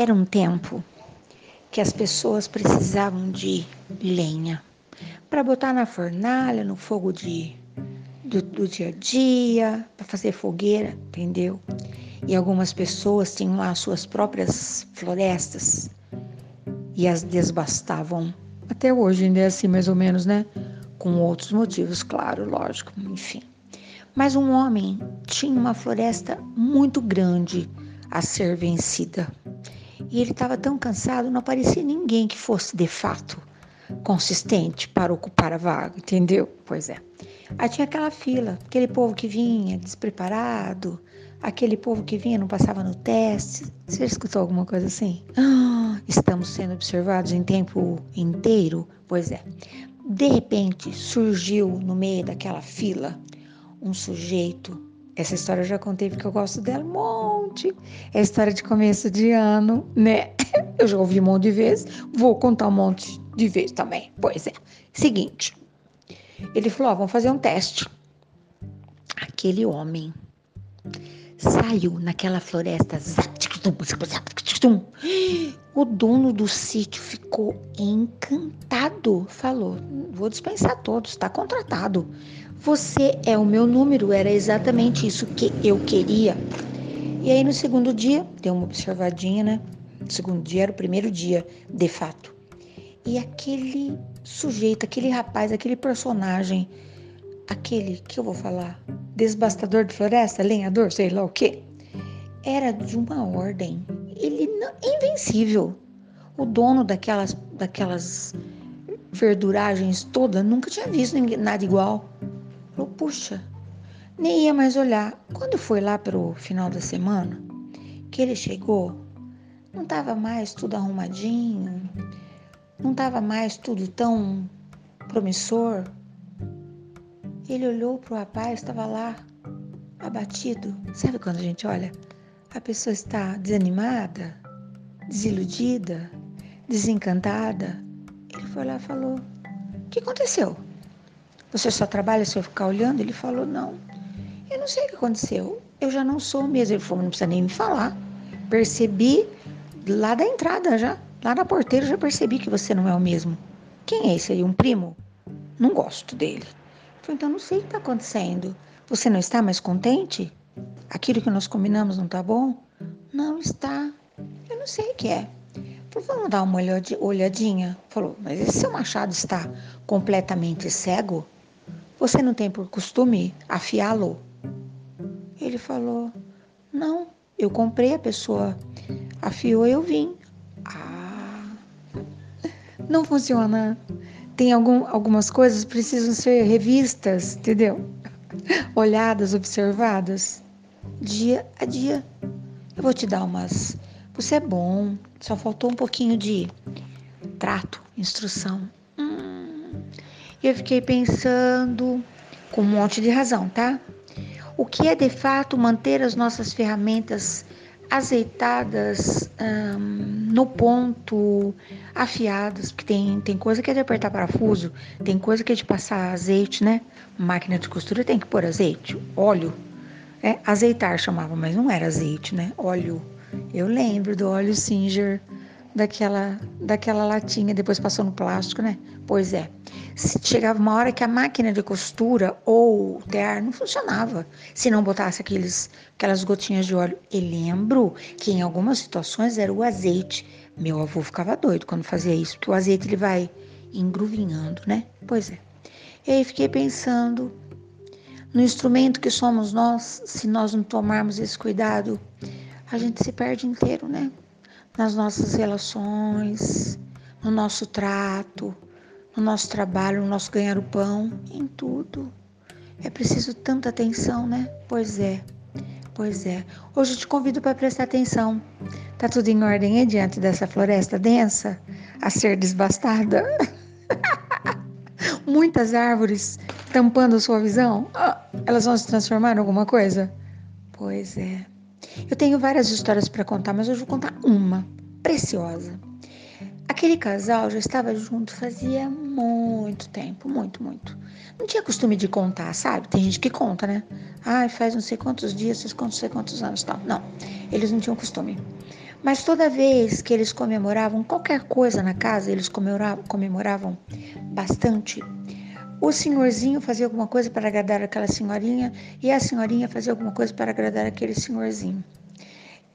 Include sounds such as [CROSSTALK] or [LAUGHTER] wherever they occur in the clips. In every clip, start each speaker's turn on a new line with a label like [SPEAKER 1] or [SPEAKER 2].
[SPEAKER 1] Era um tempo que as pessoas precisavam de lenha para botar na fornalha, no fogo de, do, do dia a dia, para fazer fogueira, entendeu? E algumas pessoas tinham lá suas próprias florestas e as desbastavam. Até hoje ainda é assim, mais ou menos, né? Com outros motivos, claro, lógico, enfim. Mas um homem tinha uma floresta muito grande a ser vencida. E ele estava tão cansado, não aparecia ninguém que fosse de fato consistente para ocupar a vaga, entendeu? Pois é. Aí tinha aquela fila, aquele povo que vinha despreparado, aquele povo que vinha não passava no teste. Você escutou alguma coisa assim? Ah, estamos sendo observados em tempo inteiro? Pois é. De repente surgiu no meio daquela fila um sujeito. Essa história eu já contei porque eu gosto dela um monte. É história de começo de ano, né? [LAUGHS] Eu já ouvi um monte de vezes, vou contar um monte de vezes também. Pois é. Seguinte, ele falou: ó, vamos fazer um teste. Aquele homem saiu naquela floresta. O dono do sítio ficou encantado. Falou: vou dispensar todos, está contratado. Você é o meu número, era exatamente isso que eu queria. E aí no segundo dia, deu uma observadinha, né? No segundo dia era o primeiro dia, de fato. E aquele sujeito, aquele rapaz, aquele personagem, aquele que eu vou falar, desbastador de floresta, lenhador, sei lá o quê, era de uma ordem. Ele não, invencível. O dono daquelas, daquelas verduragens toda nunca tinha visto nada igual. Falou, puxa, nem ia mais olhar. Quando foi lá para o final da semana, que ele chegou, não estava mais tudo arrumadinho, não estava mais tudo tão promissor. Ele olhou para o rapaz, estava lá, abatido. Sabe quando a gente olha? A pessoa está desanimada, desiludida, desencantada. Ele foi lá e falou: O que aconteceu? Você só trabalha se eu ficar olhando? Ele falou: Não, eu não sei o que aconteceu. Eu já não sou mesmo. Ele falou: Não precisa nem me falar. Percebi lá da entrada já. Lá na porteira já percebi que você não é o mesmo. Quem é esse aí? Um primo? Não gosto dele. Eu falei, então não sei o que está acontecendo. Você não está mais contente? Aquilo que nós combinamos não está bom? Não está. Eu não sei o que é. Falei, vamos dar uma olhadinha? Falou, mas esse seu machado está completamente cego? Você não tem por costume afiá-lo? Ele falou: Não, eu comprei, a pessoa afiou eu vim. Ah, não funciona. Tem algum, algumas coisas que precisam ser revistas, entendeu? Olhadas, observadas, dia a dia. Eu vou te dar umas. Você é bom, só faltou um pouquinho de trato, instrução. E eu fiquei pensando, com um monte de razão, tá? O que é de fato manter as nossas ferramentas azeitadas hum, no ponto, afiadas, porque tem, tem coisa que é de apertar parafuso, tem coisa que é de passar azeite, né? Máquina de costura tem que pôr azeite, óleo. É, azeitar chamava, mas não era azeite, né? Óleo. Eu lembro do óleo Singer daquela, daquela latinha, depois passou no plástico, né? Pois é. Chegava uma hora que a máquina de costura ou o tear não funcionava se não botasse aqueles, aquelas gotinhas de óleo. E lembro que em algumas situações era o azeite. Meu avô ficava doido quando fazia isso, porque o azeite ele vai engruvinhando, né? Pois é. E aí fiquei pensando no instrumento que somos nós, se nós não tomarmos esse cuidado, a gente se perde inteiro, né? Nas nossas relações, no nosso trato, no nosso trabalho, no nosso ganhar o pão, em tudo. É preciso tanta atenção, né? Pois é, pois é. Hoje eu te convido para prestar atenção. Tá tudo em ordem aí diante dessa floresta densa a ser desbastada? [LAUGHS] Muitas árvores tampando a sua visão? Ah, elas vão se transformar em alguma coisa? Pois é. Eu tenho várias histórias para contar, mas hoje vou contar uma preciosa. Aquele casal já estava junto fazia muito tempo, muito, muito. Não tinha costume de contar, sabe? Tem gente que conta, né? Ai, faz não sei quantos dias, faz não sei quantos anos tal. Não, eles não tinham costume. Mas toda vez que eles comemoravam qualquer coisa na casa, eles comemoravam, comemoravam bastante. O senhorzinho fazia alguma coisa para agradar aquela senhorinha e a senhorinha fazia alguma coisa para agradar aquele senhorzinho.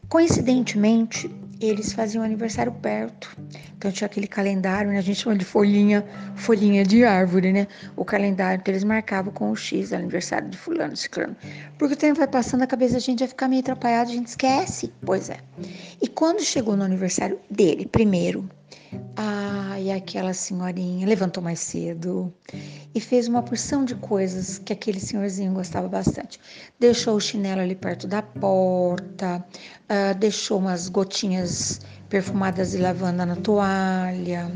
[SPEAKER 1] Coincidentemente, eles faziam aniversário perto. Então tinha aquele calendário, né? A gente chama de folhinha, folhinha de árvore, né? O calendário que eles marcavam com o X, aniversário de fulano, ciclano. Porque o tempo vai passando, a cabeça da gente vai ficar meio atrapalhada, a gente esquece. Pois é. E quando chegou no aniversário dele, primeiro, ai, aquela senhorinha levantou mais cedo e fez uma porção de coisas que aquele senhorzinho gostava bastante. Deixou o chinelo ali perto da porta, uh, deixou umas gotinhas perfumadas de lavanda na toalha,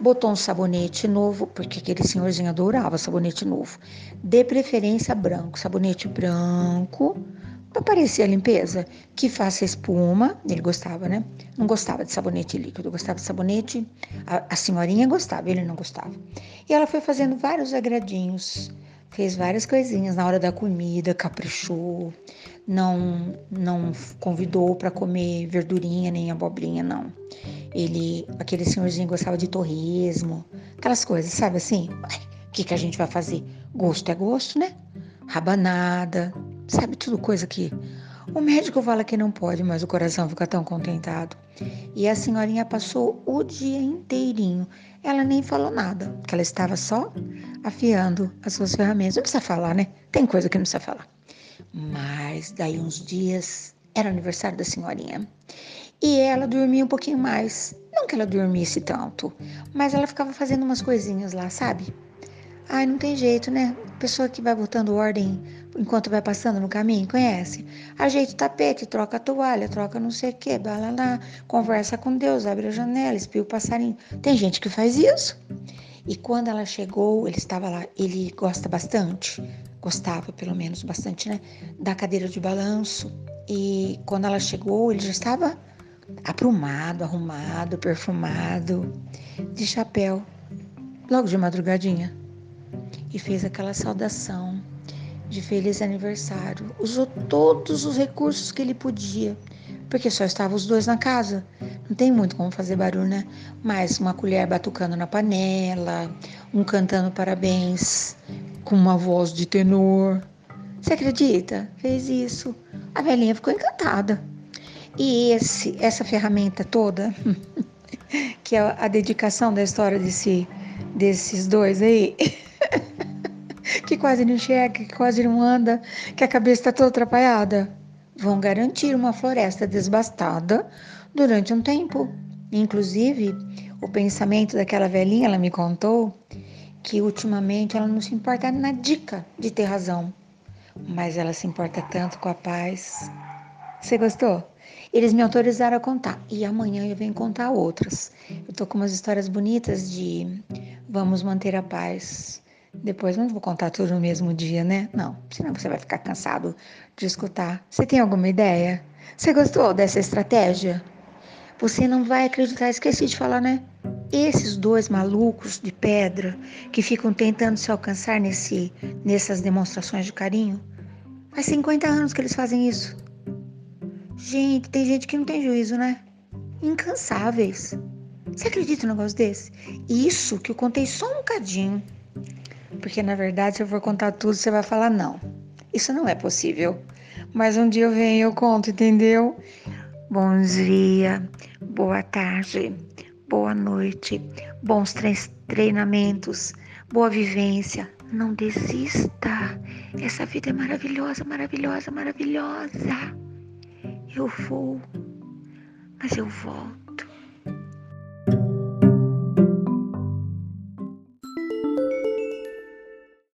[SPEAKER 1] botou um sabonete novo, porque aquele senhorzinho adorava sabonete novo, de preferência branco, sabonete branco, para parecer a limpeza, que faça espuma, ele gostava, né? Não gostava de sabonete líquido, gostava de sabonete, a, a senhorinha gostava, ele não gostava. E ela foi fazendo vários agradinhos, fez várias coisinhas na hora da comida, caprichou, não não convidou para comer verdurinha nem abobrinha, não. Ele, aquele senhorzinho gostava de torresmo, aquelas coisas, sabe assim? O que, que a gente vai fazer? Gosto é gosto, né? Rabanada, sabe tudo coisa que o médico fala que não pode, mas o coração fica tão contentado. E a senhorinha passou o dia inteirinho. Ela nem falou nada, porque ela estava só afiando as suas ferramentas. Não precisa falar, né? Tem coisa que não precisa falar. Mas daí uns dias era aniversário da senhorinha. E ela dormia um pouquinho mais. Não que ela dormisse tanto, mas ela ficava fazendo umas coisinhas lá, sabe? Ai, não tem jeito, né? Pessoa que vai botando ordem enquanto vai passando no caminho, conhece? Ajeita o tapete, troca a toalha, troca não sei o que, lá, conversa com Deus, abre a janela, espia o passarinho. Tem gente que faz isso. E quando ela chegou, ele estava lá, ele gosta bastante gostava pelo menos bastante, né, da cadeira de balanço. E quando ela chegou, ele já estava aprumado, arrumado, perfumado, de chapéu, logo de madrugadinha. E fez aquela saudação de feliz aniversário. Usou todos os recursos que ele podia, porque só estavam os dois na casa. Não tem muito como fazer barulho, né? Mas uma colher batucando na panela, um cantando parabéns com uma voz de tenor. Você acredita? Fez isso. A velhinha ficou encantada. E esse, essa ferramenta toda, [LAUGHS] que é a dedicação da história desse, desses dois aí, [LAUGHS] que quase não enxerga, que quase não anda, que a cabeça está toda atrapalhada, vão garantir uma floresta desbastada durante um tempo. Inclusive, o pensamento daquela velhinha, ela me contou, que ultimamente ela não se importa na dica de ter razão, mas ela se importa tanto com a paz. Você gostou? Eles me autorizaram a contar e amanhã eu venho contar outras. Eu tô com umas histórias bonitas de vamos manter a paz. Depois não vou contar tudo no mesmo dia, né? Não, senão você vai ficar cansado de escutar. Você tem alguma ideia? Você gostou dessa estratégia? Você não vai acreditar, esqueci de falar, né? Esses dois malucos de pedra que ficam tentando se alcançar nesse, nessas demonstrações de carinho, faz 50 anos que eles fazem isso. Gente, tem gente que não tem juízo, né? Incansáveis. Você acredita num negócio desse? Isso que eu contei só um bocadinho. Porque na verdade, se eu for contar tudo, você vai falar não. Isso não é possível. Mas um dia eu venho e eu conto, entendeu? Bom dia, boa tarde, boa noite, bons treinamentos, boa vivência. Não desista. Essa vida é maravilhosa, maravilhosa, maravilhosa. Eu vou, mas eu volto.